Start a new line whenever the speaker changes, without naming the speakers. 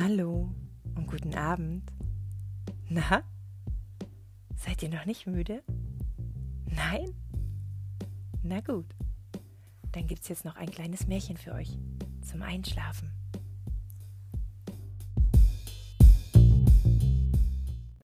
Hallo und guten Abend. Na? Seid ihr noch nicht müde? Nein? Na gut. Dann gibt's jetzt noch ein kleines Märchen für euch zum Einschlafen.